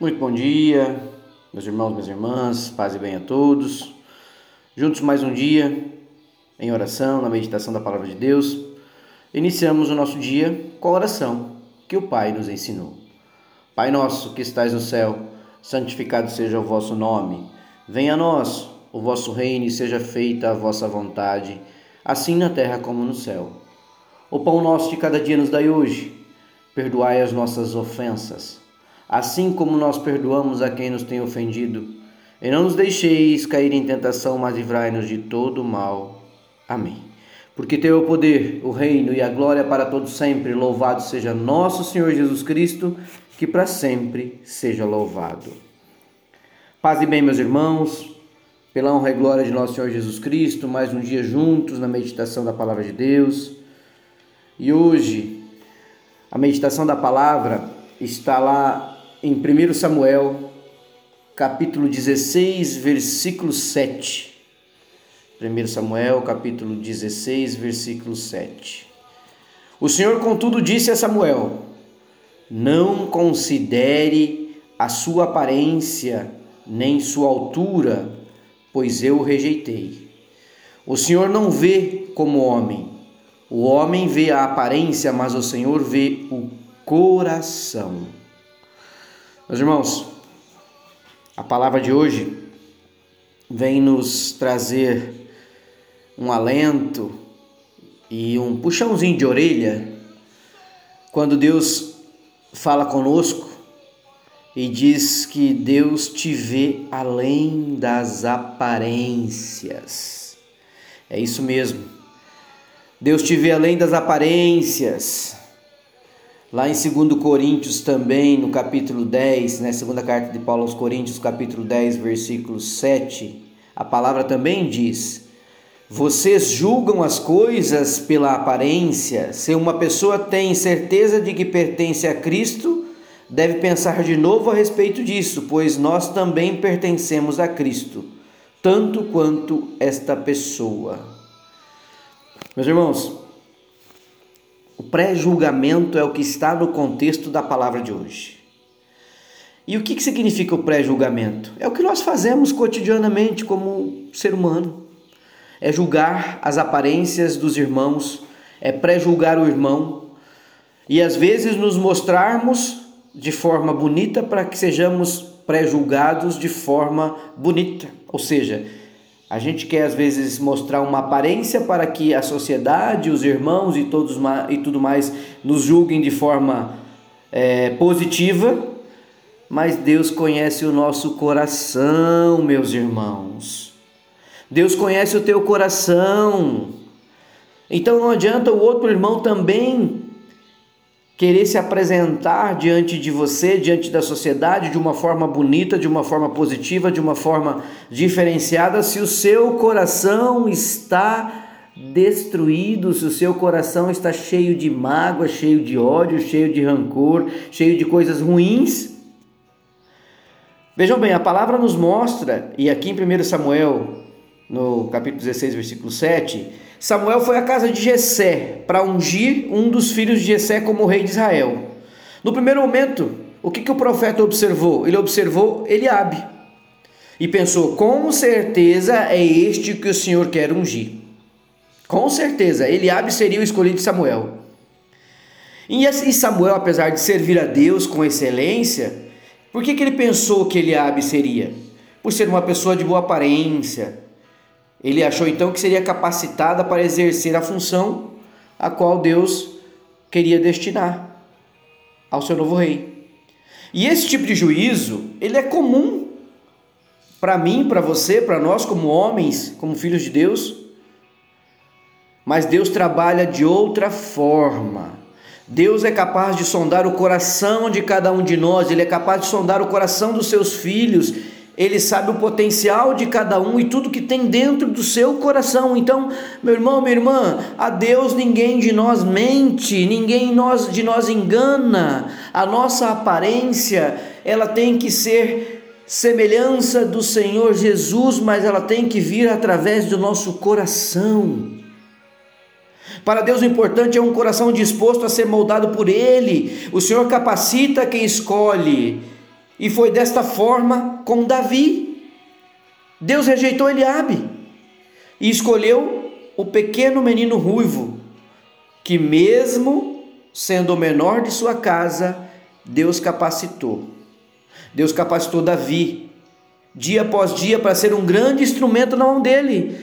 Muito bom dia, meus irmãos, minhas irmãs, paz e bem a todos. Juntos mais um dia em oração, na meditação da palavra de Deus. Iniciamos o nosso dia com a oração que o Pai nos ensinou. Pai nosso que estais no céu, santificado seja o vosso nome. Venha a nós o vosso reino e seja feita a vossa vontade, assim na terra como no céu. O pão nosso de cada dia nos dai hoje. Perdoai as nossas ofensas assim como nós perdoamos a quem nos tem ofendido. E não nos deixeis cair em tentação, mas livrai-nos de todo mal. Amém. Porque teu o poder, o reino e a glória para todos sempre. Louvado seja nosso Senhor Jesus Cristo, que para sempre seja louvado. Paz e bem, meus irmãos, pela honra e glória de nosso Senhor Jesus Cristo, mais um dia juntos na meditação da palavra de Deus. E hoje, a meditação da palavra está lá em 1 Samuel, capítulo 16, versículo 7. 1 Samuel, capítulo 16, versículo 7. O Senhor, contudo, disse a Samuel: Não considere a sua aparência, nem sua altura, pois eu o rejeitei. O Senhor não vê como homem. O homem vê a aparência, mas o Senhor vê o coração. Meus irmãos, a palavra de hoje vem nos trazer um alento e um puxãozinho de orelha quando Deus fala conosco e diz que Deus te vê além das aparências. É isso mesmo. Deus te vê além das aparências. Lá em 2 Coríntios também, no capítulo 10, né, segunda carta de Paulo aos Coríntios, capítulo 10, versículo 7, a palavra também diz: Vocês julgam as coisas pela aparência. Se uma pessoa tem certeza de que pertence a Cristo, deve pensar de novo a respeito disso, pois nós também pertencemos a Cristo, tanto quanto esta pessoa. Meus irmãos, o pré-julgamento é o que está no contexto da palavra de hoje. E o que, significa o pré-julgamento? É o que nós fazemos cotidianamente como ser humano. É julgar as aparências dos irmãos, é pré-julgar o irmão e às vezes nos mostrarmos de forma bonita para que sejamos pré-julgados de forma bonita. Ou seja, a gente quer às vezes mostrar uma aparência para que a sociedade, os irmãos e, todos, e tudo mais nos julguem de forma é, positiva, mas Deus conhece o nosso coração, meus irmãos. Deus conhece o teu coração. Então não adianta o outro irmão também querer se apresentar diante de você, diante da sociedade, de uma forma bonita, de uma forma positiva, de uma forma diferenciada, se o seu coração está destruído, se o seu coração está cheio de mágoa, cheio de ódio, cheio de rancor, cheio de coisas ruins. Vejam bem, a palavra nos mostra, e aqui em 1 Samuel, no capítulo 16, versículo 7, Samuel foi à casa de Jessé para ungir um dos filhos de Jessé como rei de Israel. No primeiro momento, o que, que o profeta observou? Ele observou Eliabe e pensou: com certeza é este que o Senhor quer ungir. Com certeza, Eliabe seria o escolhido de Samuel. E Samuel, apesar de servir a Deus com excelência, por que, que ele pensou que Eliabe seria? Por ser uma pessoa de boa aparência, ele achou então que seria capacitada para exercer a função a qual Deus queria destinar ao seu novo rei. E esse tipo de juízo, ele é comum para mim, para você, para nós como homens, como filhos de Deus. Mas Deus trabalha de outra forma. Deus é capaz de sondar o coração de cada um de nós, ele é capaz de sondar o coração dos seus filhos ele sabe o potencial de cada um e tudo que tem dentro do seu coração. Então, meu irmão, minha irmã, a Deus ninguém de nós mente, ninguém de nós engana. A nossa aparência, ela tem que ser semelhança do Senhor Jesus, mas ela tem que vir através do nosso coração. Para Deus o importante é um coração disposto a ser moldado por Ele. O Senhor capacita quem escolhe E foi desta forma com Davi. Deus rejeitou Eliabe e escolheu o pequeno menino ruivo, que mesmo sendo o menor de sua casa, Deus capacitou. Deus capacitou Davi, dia após dia, para ser um grande instrumento na mão dele.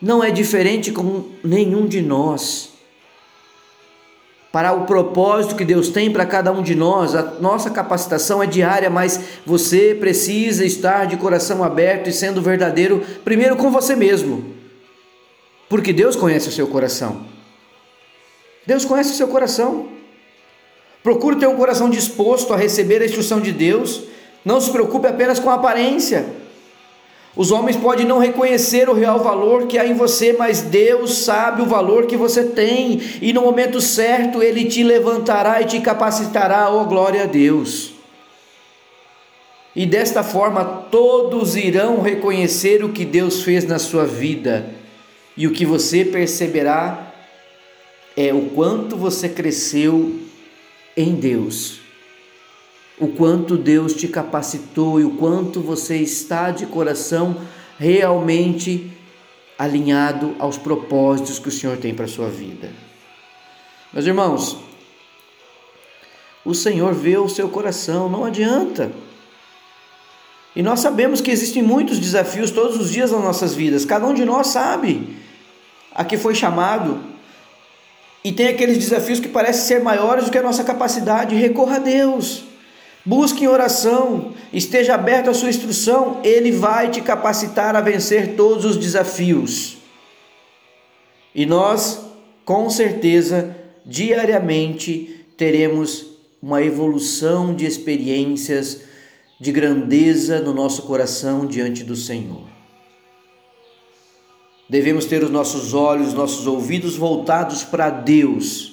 Não é diferente com nenhum de nós para o propósito que Deus tem para cada um de nós. A nossa capacitação é diária, mas você precisa estar de coração aberto e sendo verdadeiro, primeiro com você mesmo, porque Deus conhece o seu coração. Deus conhece o seu coração. Procure ter um coração disposto a receber a instrução de Deus. Não se preocupe apenas com a aparência. Os homens podem não reconhecer o real valor que há em você, mas Deus sabe o valor que você tem, e no momento certo Ele te levantará e te capacitará, oh glória a Deus. E desta forma todos irão reconhecer o que Deus fez na sua vida, e o que você perceberá é o quanto você cresceu em Deus o quanto Deus te capacitou e o quanto você está de coração realmente alinhado aos propósitos que o Senhor tem para a sua vida. Meus irmãos, o Senhor vê o seu coração, não adianta. E nós sabemos que existem muitos desafios todos os dias nas nossas vidas, cada um de nós sabe a que foi chamado. E tem aqueles desafios que parecem ser maiores do que a nossa capacidade, recorra a Deus. Busque em oração, esteja aberto à sua instrução, ele vai te capacitar a vencer todos os desafios. E nós, com certeza, diariamente teremos uma evolução de experiências de grandeza no nosso coração diante do Senhor. Devemos ter os nossos olhos, nossos ouvidos voltados para Deus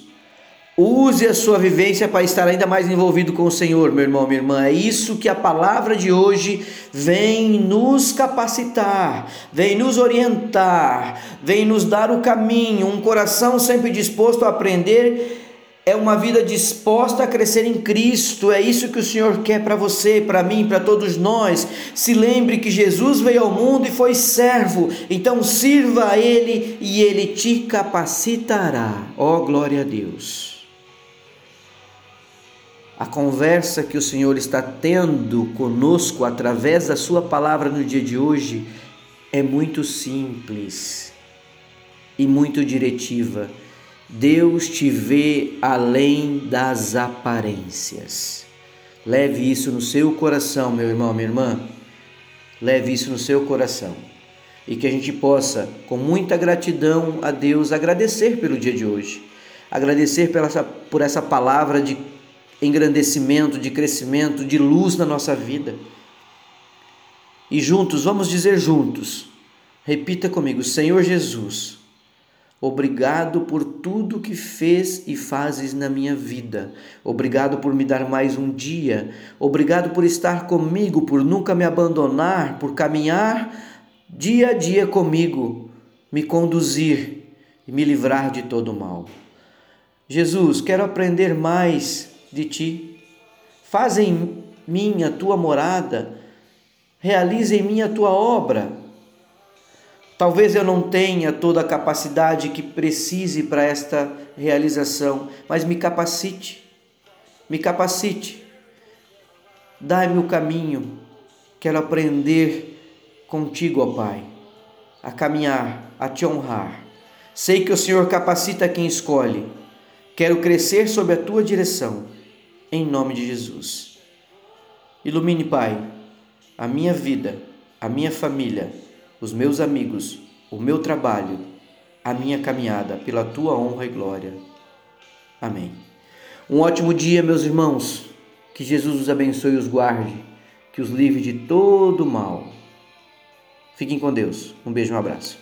Use a sua vivência para estar ainda mais envolvido com o Senhor, meu irmão, minha irmã. É isso que a palavra de hoje vem nos capacitar, vem nos orientar, vem nos dar o caminho. Um coração sempre disposto a aprender é uma vida disposta a crescer em Cristo. É isso que o Senhor quer para você, para mim, para todos nós. Se lembre que Jesus veio ao mundo e foi servo. Então sirva a Ele e Ele te capacitará. Ó oh, glória a Deus a conversa que o Senhor está tendo conosco através da Sua palavra no dia de hoje é muito simples e muito diretiva. Deus te vê além das aparências. Leve isso no seu coração, meu irmão, minha irmã. Leve isso no seu coração. E que a gente possa, com muita gratidão a Deus, agradecer pelo dia de hoje. Agradecer pela, por essa palavra de engrandecimento, de crescimento, de luz na nossa vida. E juntos, vamos dizer juntos, repita comigo: Senhor Jesus, obrigado por tudo que fez e fazes na minha vida. Obrigado por me dar mais um dia. Obrigado por estar comigo, por nunca me abandonar, por caminhar dia a dia comigo, me conduzir e me livrar de todo o mal. Jesus, quero aprender mais de ti. Faz em mim a tua morada, realize em mim a tua obra. Talvez eu não tenha toda a capacidade que precise para esta realização, mas me capacite, me capacite. Dai-me o caminho, quero aprender contigo, ó Pai, a caminhar, a te honrar. Sei que o Senhor capacita quem escolhe. Quero crescer sob a tua direção em nome de Jesus. Ilumine, Pai, a minha vida, a minha família, os meus amigos, o meu trabalho, a minha caminhada, pela tua honra e glória. Amém. Um ótimo dia, meus irmãos. Que Jesus os abençoe e os guarde, que os livre de todo mal. Fiquem com Deus. Um beijo, um abraço.